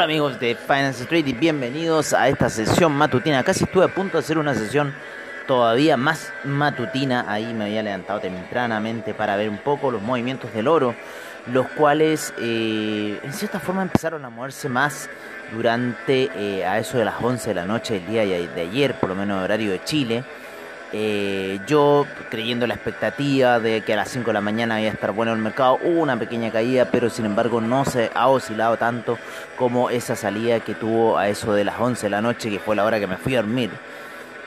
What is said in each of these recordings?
Hola amigos de Finance Street y bienvenidos a esta sesión matutina. Casi estuve a punto de hacer una sesión todavía más matutina. Ahí me había levantado tempranamente para ver un poco los movimientos del oro, los cuales eh, en cierta forma empezaron a moverse más durante eh, a eso de las 11 de la noche del día de ayer, por lo menos horario de Chile. Eh, yo creyendo la expectativa de que a las 5 de la mañana iba a estar bueno el mercado, hubo una pequeña caída, pero sin embargo no se ha oscilado tanto como esa salida que tuvo a eso de las 11 de la noche, que fue la hora que me fui a dormir.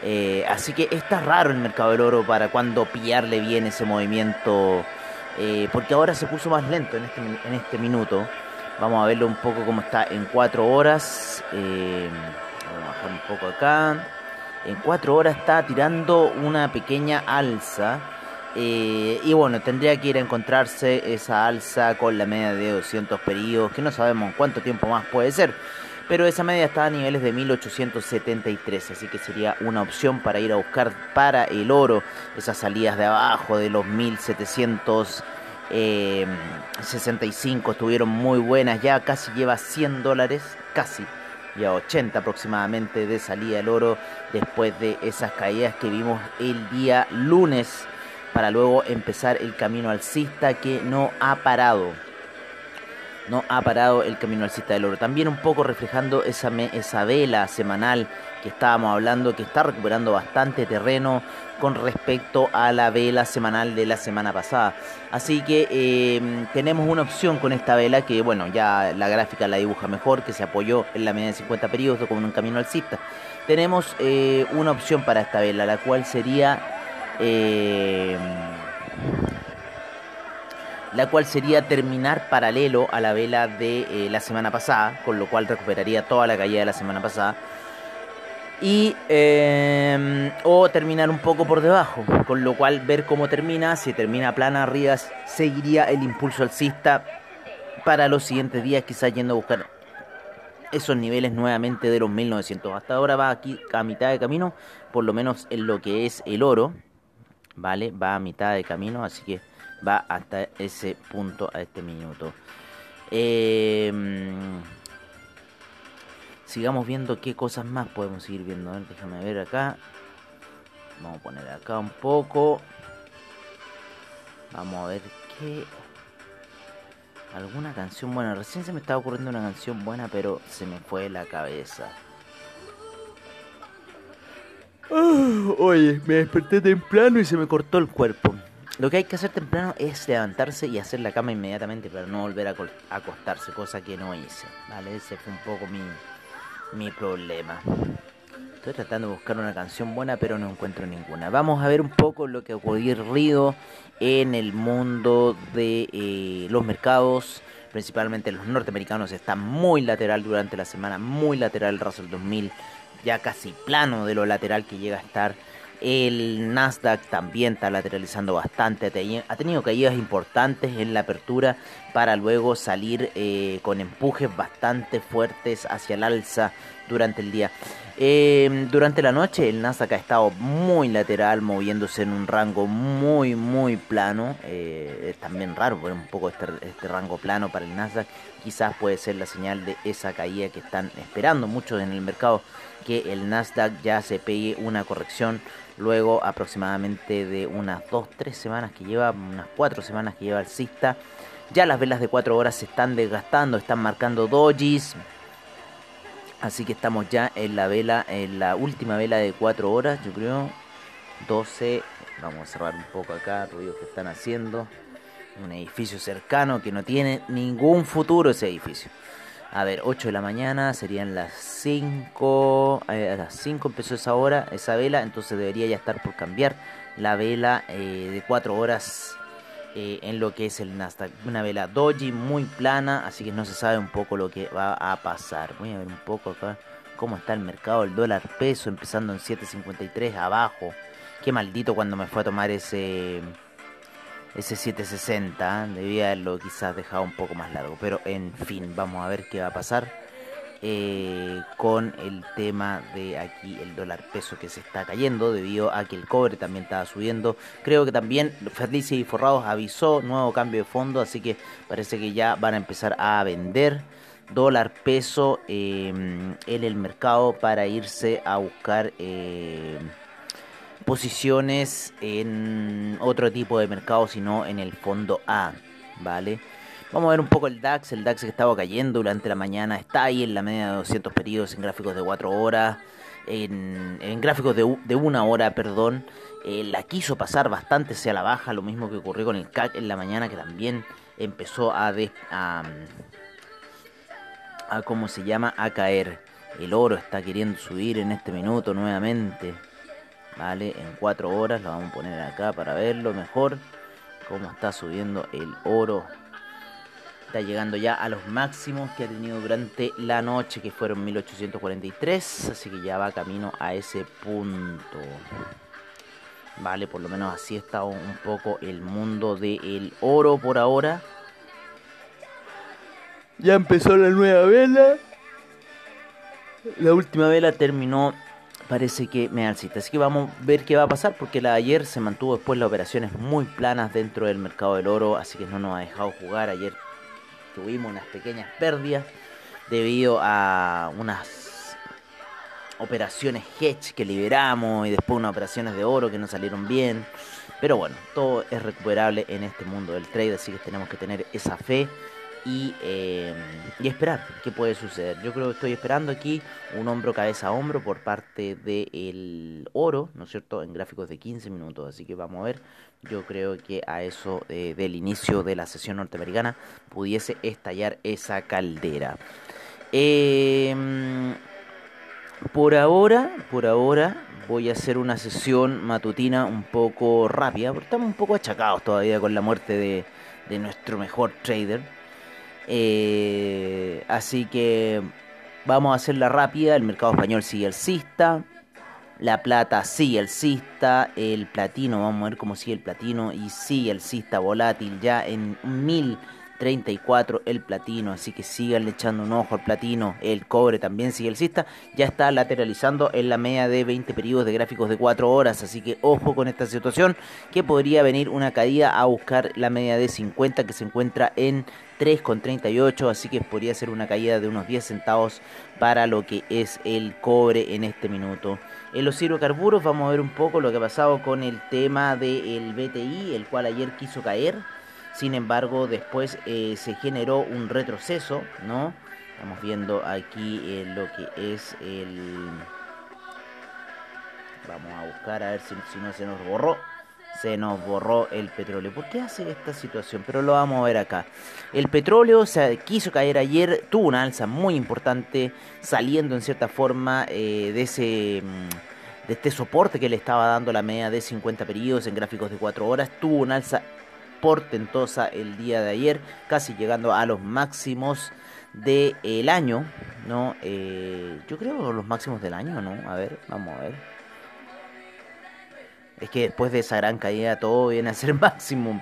Eh, así que está raro el mercado del oro para cuando pillarle bien ese movimiento, eh, porque ahora se puso más lento en este, en este minuto. Vamos a verlo un poco como está en 4 horas. a bajar un poco acá en cuatro horas está tirando una pequeña alza. Eh, y bueno, tendría que ir a encontrarse esa alza con la media de 200 periodos, que no sabemos cuánto tiempo más puede ser. Pero esa media está a niveles de 1873, así que sería una opción para ir a buscar para el oro esas salidas de abajo de los 1765 eh, estuvieron muy buenas, ya casi lleva 100 dólares, casi y a 80 aproximadamente de salida del oro después de esas caídas que vimos el día lunes para luego empezar el camino alcista que no ha parado. No ha parado el camino alcista del oro. También un poco reflejando esa, esa vela semanal que estábamos hablando, que está recuperando bastante terreno con respecto a la vela semanal de la semana pasada. Así que em, tenemos una opción con esta vela que, bueno, ya la gráfica la dibuja mejor, que se apoyó en la media de 50 periodos como en un camino alcista. Tenemos eh, una opción para esta vela, la cual sería... Em, la cual sería terminar paralelo a la vela de eh, la semana pasada, con lo cual recuperaría toda la caída de la semana pasada y em, o terminar un poco por debajo, con lo cual ver cómo termina, si termina plana arriba seguiría el impulso alcista para los siguientes días, quizás yendo a buscar esos niveles nuevamente de los 1900. Hasta ahora va aquí a mitad de camino, por lo menos en lo que es el oro, ¿vale? Va a mitad de camino, así que va hasta ese punto, a este minuto. Eh, sigamos viendo qué cosas más podemos seguir viendo. A ver, déjame ver acá. Vamos a poner acá un poco. Vamos a ver qué. Alguna canción buena. Recién se me estaba ocurriendo una canción buena, pero se me fue la cabeza. Ah, oye, me desperté temprano y se me cortó el cuerpo. Lo que hay que hacer temprano es levantarse y hacer la cama inmediatamente para no volver a acostarse, cosa que no hice. ¿Vale? Ese fue un poco mi, mi problema. Estoy tratando de buscar una canción buena, pero no encuentro ninguna. Vamos a ver un poco lo que ha ocurrido en el mundo de eh, los mercados, principalmente los norteamericanos. Está muy lateral durante la semana, muy lateral el Russell 2000, ya casi plano de lo lateral que llega a estar. El Nasdaq también está lateralizando bastante, ha tenido caídas importantes en la apertura para luego salir eh, con empujes bastante fuertes hacia el alza durante el día. Eh, durante la noche el Nasdaq ha estado muy lateral, moviéndose en un rango muy muy plano. Eh, es también raro ver un poco este, este rango plano para el Nasdaq. Quizás puede ser la señal de esa caída que están esperando muchos en el mercado, que el Nasdaq ya se pegue una corrección luego aproximadamente de unas 2-3 semanas que lleva, unas 4 semanas que lleva el cista. Ya las velas de 4 horas se están desgastando, están marcando dojis. Así que estamos ya en la vela, en la última vela de 4 horas, yo creo. 12. Vamos a cerrar un poco acá, ruidos que están haciendo. Un edificio cercano que no tiene ningún futuro ese edificio. A ver, 8 de la mañana serían las 5. Eh, a las 5 empezó esa hora, esa vela, entonces debería ya estar por cambiar la vela eh, de 4 horas eh, en lo que es el Nasdaq. Una vela doji muy plana, así que no se sabe un poco lo que va a pasar. Voy a ver un poco acá cómo está el mercado, el dólar peso empezando en 7.53 abajo. Qué maldito cuando me fue a tomar ese ese 760. Debía haberlo quizás dejado un poco más largo. Pero en fin, vamos a ver qué va a pasar eh, con el tema de aquí el dólar peso que se está cayendo debido a que el cobre también estaba subiendo. Creo que también Felicia y Forrados avisó nuevo cambio de fondo, así que parece que ya van a empezar a vender dólar peso eh, en el mercado para irse a buscar eh, posiciones en otro tipo de mercado, sino en el fondo A, ¿vale? Vamos a ver un poco el DAX, el DAX que estaba cayendo durante la mañana, está ahí en la media de 200 periodos en gráficos de 4 horas, en, gráficos de, de, una hora, perdón, eh, la quiso pasar bastante hacia la baja, lo mismo que ocurrió con el CAC en la mañana que también empezó a, a, a cómo se llama, a caer. El oro está queriendo subir en este minuto nuevamente. ¿Vale? En 4 horas lo vamos a poner acá para verlo mejor. Cómo está subiendo el oro. Está llegando ya a los máximos que ha tenido durante la noche, que fueron 1843. Así que ya va camino a ese punto. Vale, por lo menos así está un poco el mundo del oro por ahora. Ya empezó la nueva vela. La última vela terminó parece que me alcista. Así que vamos a ver qué va a pasar porque la de ayer se mantuvo después las operaciones muy planas dentro del mercado del oro, así que no nos ha dejado jugar. Ayer tuvimos unas pequeñas pérdidas debido a unas operaciones hedge que liberamos y después unas operaciones de oro que no salieron bien. Pero bueno, todo es recuperable en este mundo del trade, así que tenemos que tener esa fe y, eh, y, esperar qué puede suceder. Yo creo que estoy esperando aquí un hombro cabeza a hombro por parte del oro, ¿no es cierto? En gráficos de 15 minutos, así que vamos a ver. Yo creo que a eso eh, del inicio de la sesión norteamericana pudiese estallar esa caldera. Em, por ahora, por ahora voy a hacer una sesión matutina un poco rápida, porque estamos un poco achacados todavía con la muerte de nuestro mejor trader. Eh, así que vamos a hacerla rápida. El mercado español sigue alcista. La plata sigue alcista. El platino, vamos a ver cómo sigue el platino. Y sigue alcista volátil ya en 1034 el platino. Así que sigan echando un ojo al platino. El cobre también sigue alcista. Ya está lateralizando en la media de 20 periodos de gráficos de 4 horas. Así que ojo con esta situación. Que podría venir una caída a buscar la media de 50 que se encuentra en 3,38, así que podría ser una caída de unos 10 centavos para lo que es el cobre en este minuto. En los hidrocarburos vamos a ver un poco lo que ha pasado con el tema del BTI, el cual ayer quiso caer, sin embargo después eh, se generó un retroceso, ¿no? Estamos viendo aquí eh, lo que es el... Vamos a buscar a ver si, no se nos borró se nos borró el petróleo. ¿Por qué hace esta situación? Pero lo vamos a ver acá. El petróleo se quiso caer ayer, tuvo una alza muy importante, saliendo en cierta forma eh, de ese mm, de este soporte que le estaba dando la media de 50 periodos en gráficos de 4 horas. Tuvo una alza portentosa el día de ayer, casi llegando a los máximos del año, ¿no? Eh, yo creo los máximos del año, ¿no? A ver, vamos a ver. Es que después de esa gran caída todo viene a ser máximo.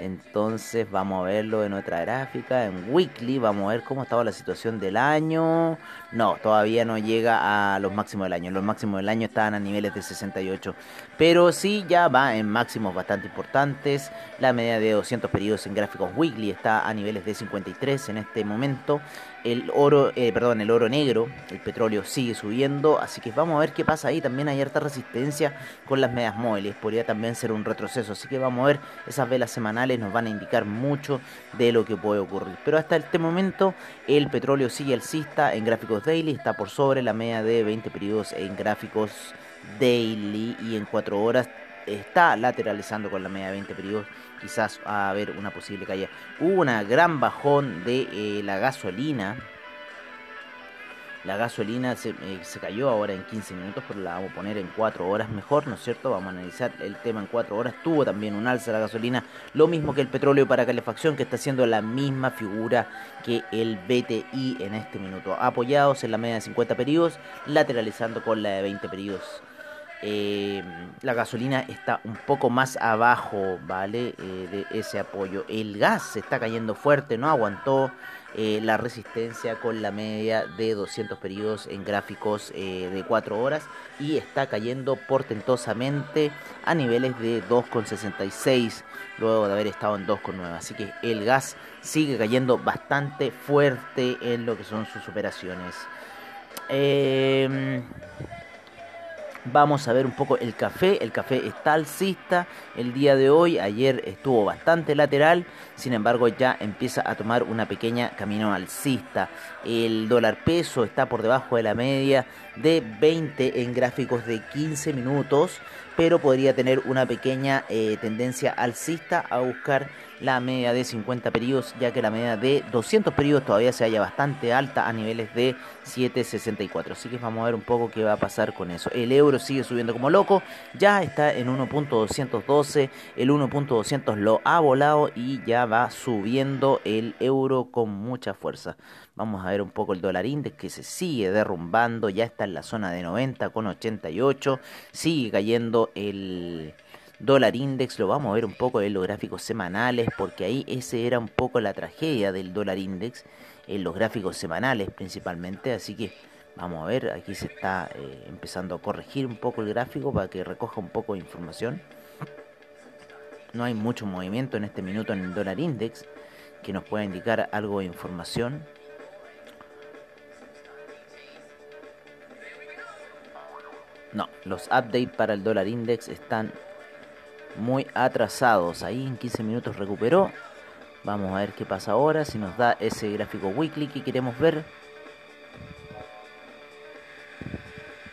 Entonces vamos a verlo en otra gráfica, en weekly, vamos a ver cómo estaba la situación del año. No, todavía no llega a los máximos del año. Los máximos del año estaban a niveles de 68. Pero sí ya va en máximos bastante importantes. La media de 200 periodos en gráficos weekly está a niveles de 53 en este momento el oro, eh, perdón, el oro negro, el petróleo sigue subiendo, así que vamos a ver qué pasa ahí. También hay harta resistencia con las medias móviles, podría también ser un retroceso, así que vamos a ver, esas velas semanales nos van a indicar mucho de lo que puede ocurrir. Pero hasta este momento el petróleo sigue alcista en gráficos daily, está por sobre la media de 20 periodos en gráficos daily y en 4 horas está lateralizando con la media de 20 periodos, quizás a haber una posible caída. Hubo una gran bajón de eh, la gasolina, La gasolina se, eh, cayó ahora en 15 minutos, pero la vamos a poner en 4 horas mejor, ¿no es cierto? Vamos a analizar el tema en 4 horas. Tuvo también un alza la gasolina, lo mismo que el petróleo para calefacción, que está haciendo la misma figura que el BTI en este minuto. Apoyados en la media de 50 periodos, lateralizando con la de 20 periodos. Eh, la gasolina está un poco más abajo, ¿vale? Eh, de ese apoyo. El gas se está cayendo fuerte, no aguantó eh, la resistencia con la media de 200 periodos en gráficos de 4 horas y está cayendo portentosamente a niveles de 2,66 luego de haber estado en 2,9. Así que el gas sigue cayendo bastante fuerte en lo que son sus operaciones. Eh, Vamos a ver un poco el café. El café está alcista el día de hoy. Ayer estuvo bastante lateral. Sin embargo, ya empieza a tomar una pequeña camino alcista. El dólar peso está por debajo de la media de 20 en gráficos de 15 minutos. Pero podría tener una pequeña eh, tendencia alcista a buscar la media de 50 periodos, ya que la media de 200 periodos todavía se halla bastante alta a niveles de 7.64. Así que vamos a ver un poco qué va a pasar con eso. El euro sigue subiendo como loco, ya está en 1.212, el 1.200 lo ha volado y ya va subiendo el euro con mucha fuerza. Vamos a ver un poco el dólar index que se sigue derrumbando, ya está en la zona de 90 con 88, sigue cayendo el dólar index, lo vamos a ver un poco en los gráficos semanales, porque ahí ese era un poco la tragedia del dólar index, en los gráficos semanales principalmente, así que vamos a ver, aquí se está eh, empezando a corregir un poco el gráfico para que recoja un poco de información. No hay mucho movimiento en este minuto en el dólar index que nos pueda indicar algo de información. No, los updates para el dólar index están muy atrasados. Ahí en 15 minutos recuperó. Vamos a ver qué pasa ahora. Si nos da ese gráfico weekly que queremos ver.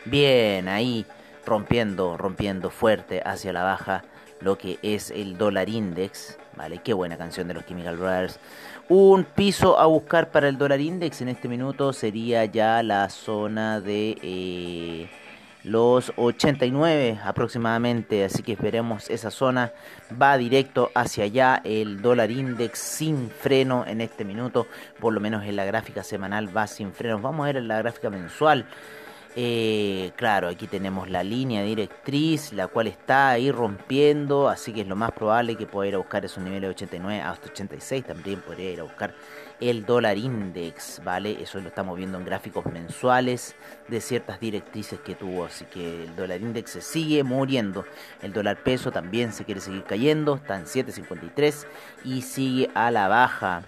Bien, ahí rompiendo, rompiendo fuerte hacia la baja lo que es el dólar index. Vale, qué buena canción de los Chemical Brothers. Un piso a buscar para el dólar index en este minuto sería ya la zona de... Eh, los 89 aproximadamente, así que esperemos esa zona va directo hacia allá, el dólar index sin freno en este minuto, por lo menos en la gráfica semanal va sin frenos, vamos a ver en la gráfica mensual. Eh, claro, aquí tenemos la línea directriz, la cual está ahí rompiendo, así que es lo más probable que pueda ir a buscar esos niveles de 89 hasta 86, también podría ir a buscar el dólar index, ¿vale? Eso lo estamos viendo en gráficos mensuales de ciertas directrices que tuvo, así que el dólar index se sigue muriendo, el dólar peso también se quiere seguir cayendo, está en 7.53 y sigue a la baja.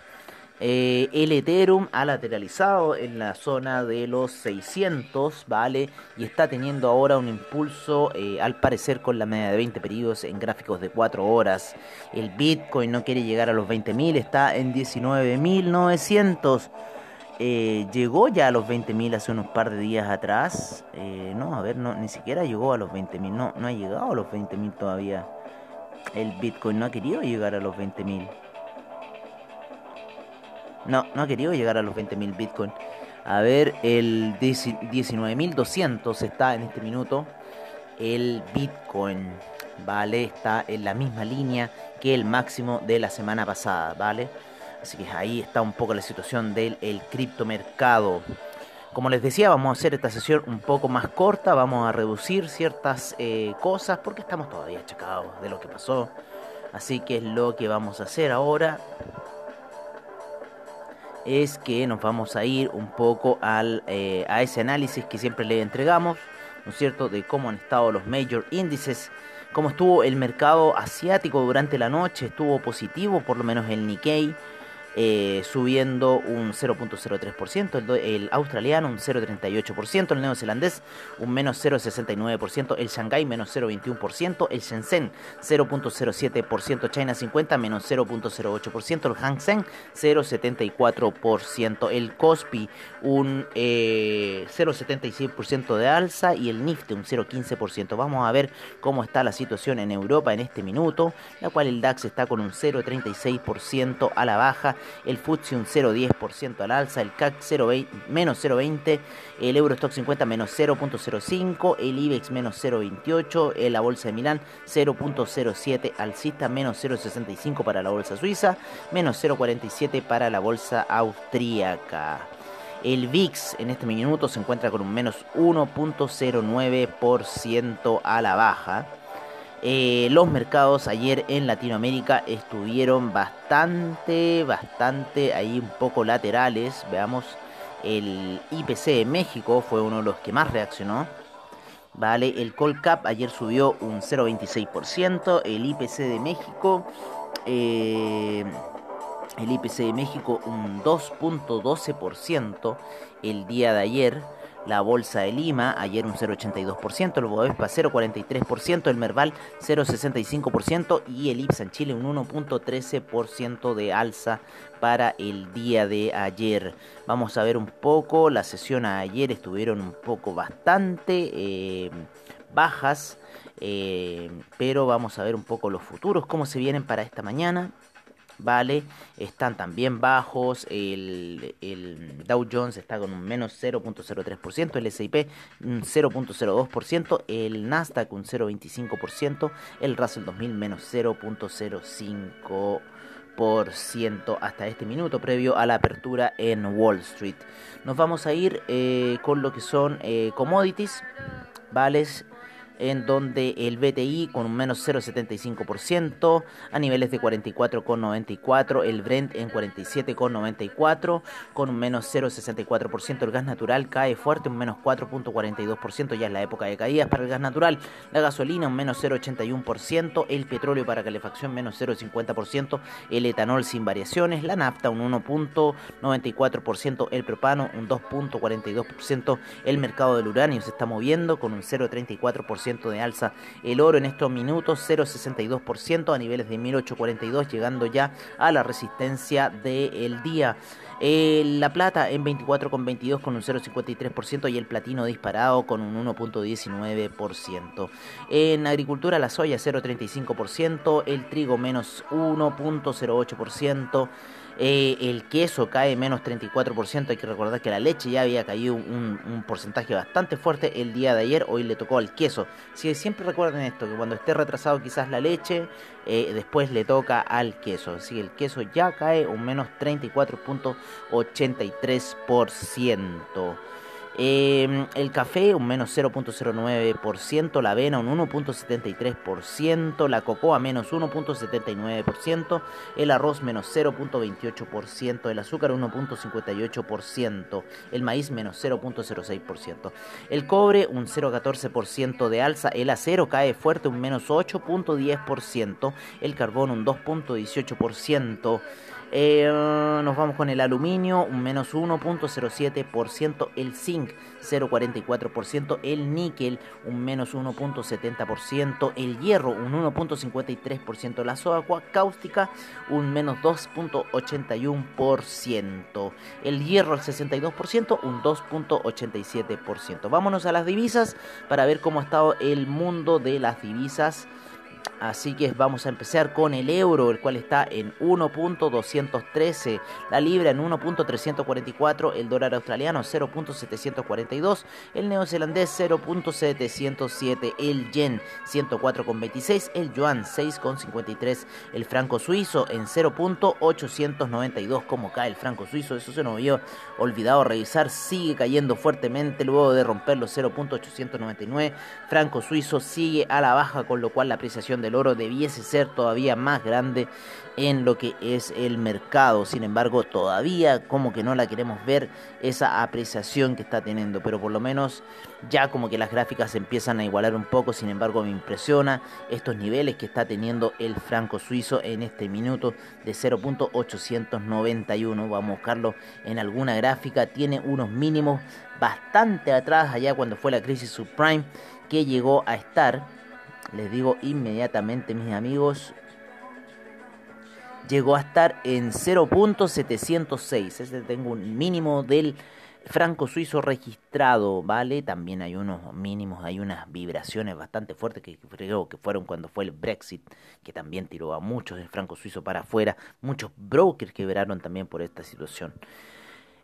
Eh, el Ethereum ha lateralizado en la zona de los 600, ¿vale? Y está teniendo ahora un impulso, eh, al parecer, con la media de 20 periodos en gráficos de 4 horas. El Bitcoin no quiere llegar a los 20.000, está en 19.900. Eh, llegó ya a los 20.000 hace unos par de días atrás. no, a ver, no, ni siquiera llegó a los 20.000. No, no ha llegado a los 20.000 todavía. El Bitcoin no ha querido llegar a los 20.000. No, no ha querido llegar a los 20.000 Bitcoin. A ver, el 19.200 está en este minuto. El Bitcoin, ¿vale? Está en la misma línea que el máximo de la semana pasada, ¿vale? Así que ahí está un poco la situación del el criptomercado. Como les decía, vamos a hacer esta sesión un poco más corta, vamos a reducir ciertas eh, cosas porque estamos todavía achacados de lo que pasó. Así que es lo que vamos a hacer ahora es que nos vamos a ir un poco al, eh, a ese análisis que siempre le entregamos, ¿no es cierto?, de cómo han estado los major índices, cómo estuvo el mercado asiático durante la noche, estuvo positivo, por lo menos el Nikkei, eh, subiendo un 0.03%, el, el, australiano un 0.38%, el neozelandés un menos 0.69%, el Shanghai menos 0.21%, el Shenzhen 0.07%, China 50 menos 0.08%, el Hang Seng 0.74%, el Kospi un 0.76% eh, de alza y el Nifty un 0.15%. Vamos a ver cómo está la situación en Europa en este minuto, la cual el DAX está con un 0.36% a la baja el FTSE un 0,10% al alza, el CAC 0, menos 0,20%, el Eurostock 50 menos 0,05%, el IBEX menos 0,28%, la Bolsa de Milán 0,07% alcista, menos 0,65% para la Bolsa Suiza, menos 0,47% para la Bolsa Austríaca. El VIX en este minuto se encuentra con un menos 1.09% a la baja. Eh, los mercados ayer en Latinoamérica estuvieron bastante, bastante ahí un poco laterales. Veamos, el IPC de México fue uno de los que más reaccionó. Vale, el Colcap ayer subió un 0,26%. El IPC de México. Eh, el IPC de México un 2.12% el día de ayer. La bolsa de Lima ayer un 0.82%, el Bovespa 0.43%, el Merval 0.65% y el IPSA en Chile un 1.13% de alza para el día de ayer. Vamos a ver un poco, la sesión ayer estuvieron un poco bastante eh, bajas, eh, pero vamos a ver un poco los futuros, cómo se vienen para esta mañana. ¿Vale? Están también bajos, el, Dow Jones está con un menos 0.03%, el S&P un 0.02%, el Nasdaq un 0.25%, el Russell 2000 menos 0.05% hasta este minuto previo a la apertura en Wall Street. Nos vamos a ir eh, con lo que son eh, commodities, vales en donde el BTI con un menos 0,75% a niveles de 44,94%, el Brent en 47,94% con un menos 0,64%, el gas natural cae fuerte, un menos 4,42%, ya es la época de caídas para el gas natural, la gasolina un menos 0,81%, el petróleo para calefacción menos 0,50%, el etanol sin variaciones, la nafta un 1,94%, el propano un 2,42%, el mercado del uranio se está moviendo con un 0,34%, de alza. El oro en estos minutos 0,62% a niveles de 1842, llegando ya a la resistencia del día. Eh, la plata en 24,22 con un 0,53% y el platino disparado con un 1,19%. En agricultura la soya 0,35%, el trigo menos 1,08%. Eh, el queso cae menos 34%. Hay que recordar que la leche ya había caído un, porcentaje bastante fuerte el día de ayer. Hoy le tocó al queso. Si siempre recuerden esto, que cuando esté retrasado quizás la leche, eh, después le toca al queso. Así el queso ya cae un menos 34.83%. Em, el café un menos 0.09%, la avena un 1.73%, la cocoa menos 1.79%, el arroz menos 0.28%, el azúcar 1.58%, el maíz menos 0.06%, el cobre un 0.14% de alza, el acero cae fuerte un menos 8.10%, el carbón un 2.18%, eh, nos vamos con el aluminio, un menos 1.07%, el zinc 0.44%, el níquel un menos 1.70%, el hierro un 1.53%, la soda cáustica un menos 2.81%, el hierro al 62% un 2.87%. Vámonos a las divisas para ver cómo ha estado el mundo de las divisas. Así que vamos a empezar con el euro, el cual está en 1.213, la libra en 1.344, el dólar australiano 0.742, el neozelandés 0.707, el yen 104.26, el yuan 6.53, el franco suizo en 0.892, como cae el franco suizo, eso se nos había olvidado revisar, sigue cayendo fuertemente luego de romper los 0.899, franco suizo sigue a la baja, con lo cual la apreciación de el oro debiese ser todavía más grande en lo que es el mercado. Sin embargo, todavía como que no la queremos ver esa apreciación que está teniendo, pero por lo menos ya como que las gráficas empiezan a igualar un poco. Sin embargo, me impresiona estos niveles que está teniendo el franco suizo en este minuto de 0.891. Vamos a buscarlo en alguna gráfica. Tiene unos mínimos bastante atrás allá cuando fue la crisis subprime que llegó a estar les digo inmediatamente, mis amigos, llegó a estar en 0.706. Este tengo un mínimo del franco suizo registrado, ¿vale? También hay unos mínimos, hay unas vibraciones bastante fuertes que creo que fueron cuando fue el Brexit, que también tiró a muchos del franco suizo para afuera. Muchos brokers quebraron también por esta situación.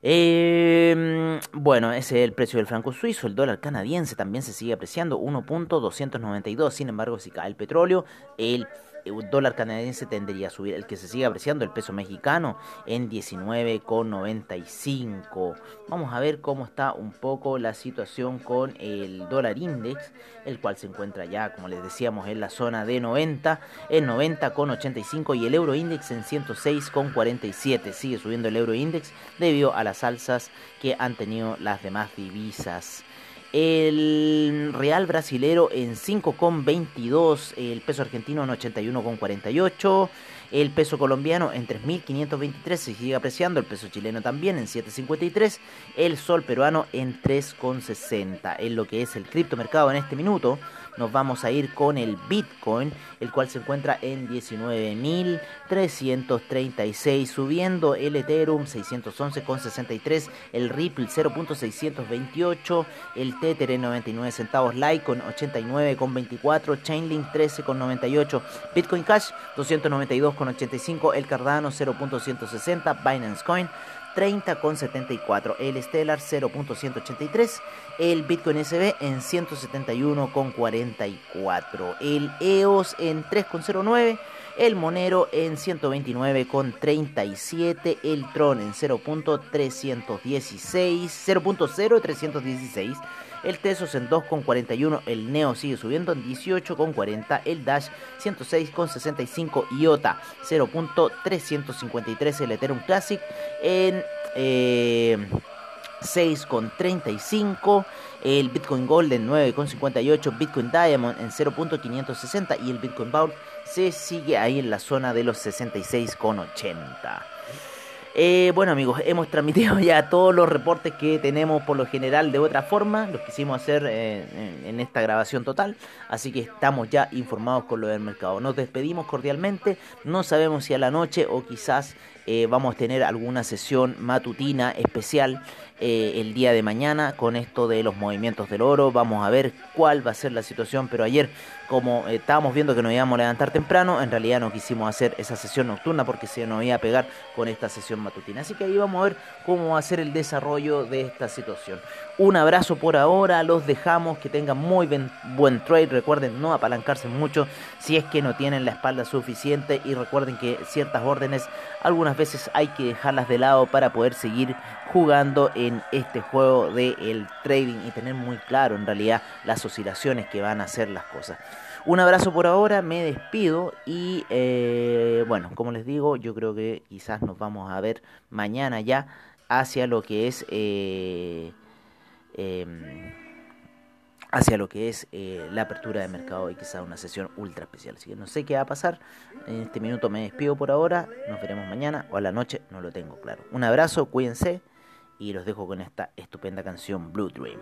Eh, bueno, ese es el precio del franco suizo. El dólar canadiense también se sigue apreciando, 1.292. Sin embargo, si cae el petróleo, el el dólar canadiense tendría a subir. El que se sigue apreciando, el peso mexicano, en 19,95. Vamos a ver cómo está un poco la situación con el dólar index, el cual se encuentra ya, como les decíamos, en la zona de 90, en 90,85 y el euro index en 106,47. Sigue subiendo el euro index debido a las alzas que han tenido las demás divisas. El real brasilero en 5,22. El peso argentino en 81,48. El peso colombiano en 3.523 se sigue apreciando. El peso chileno también en 7,53. El sol peruano en 3,60. En lo que es el criptomercado en este minuto nos vamos a ir con el Bitcoin, el cual se encuentra en 19.336, subiendo el Ethereum 611,63, el Ripple 0.628, el Tether en 99 centavos, Litecoin 89,24, Chainlink 13,98, Bitcoin Cash 292,85, el Cardano 0.160, Binance Coin 30,74, el Stellar 0.183, el Bitcoin SB en 171,44, el EOS en 3,09, el Monero en 129,37, el Tron en 0.316, 0.0316, el Tesos en 2,41, el Neo sigue subiendo en 18,40, el Dash 106,65, IOTA 0.353, el Ethereum Classic en... Eh, 6,35, el Bitcoin Gold en 9,58, Bitcoin Diamond en 0.560 y el Bitcoin Vault se sigue ahí en la zona de los 66,80. Eh, bueno amigos, hemos transmitido ya todos los reportes que tenemos por lo general de otra forma, los quisimos hacer eh, en, esta grabación total, así que estamos ya informados con lo del mercado. Nos despedimos cordialmente, no sabemos si a la noche o quizás eh, vamos a tener alguna sesión matutina especial eh, el día de mañana con esto de los movimientos del oro. Vamos a ver cuál va a ser la situación, pero ayer como eh, estábamos viendo que nos íbamos a levantar temprano, en realidad no quisimos hacer esa sesión nocturna porque se nos iba a pegar con esta sesión matutina. Así que ahí vamos a ver cómo va a ser el desarrollo de esta situación. Un abrazo por ahora, los dejamos, que tengan muy buen trade. Recuerden no apalancarse mucho si es que no tienen la espalda suficiente y recuerden que ciertas órdenes algunas veces hay que dejarlas de lado para poder seguir jugando en este juego del trading y tener muy claro en realidad las oscilaciones que van a hacer las cosas. Un abrazo por ahora, me despido y eh, bueno, como les digo, yo creo que quizás nos vamos a ver mañana ya hacia lo que es... Eh, em, hacia lo que es eh, la apertura de mercado y quizás una sesión ultra especial. Así que no sé qué va a pasar. En este minuto me despido por ahora. Nos veremos mañana o a la noche, no lo tengo claro. Un abrazo, cuídense y los dejo con esta estupenda canción Blue Dream.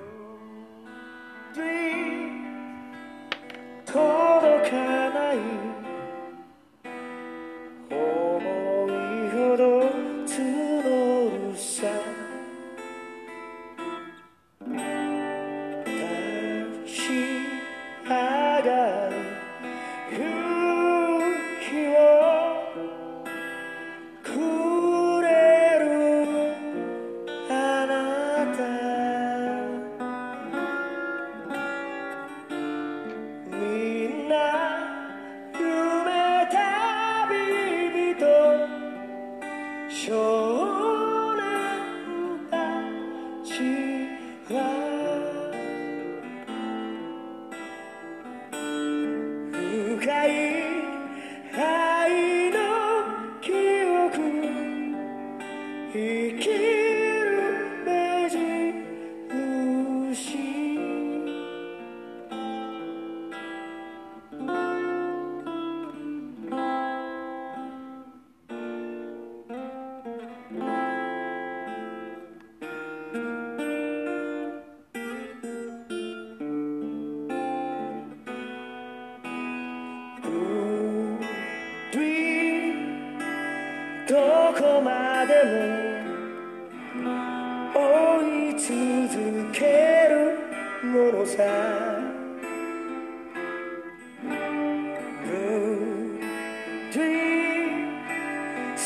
Yeah.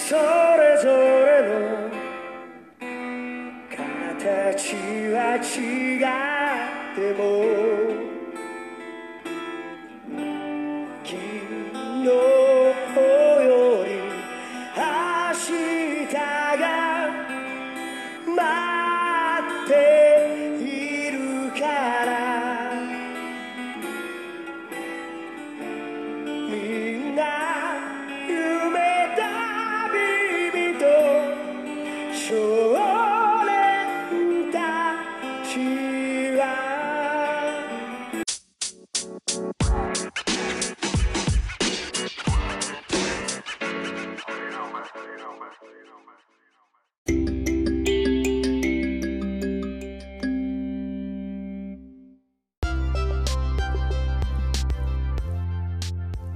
それぞれの形は違っても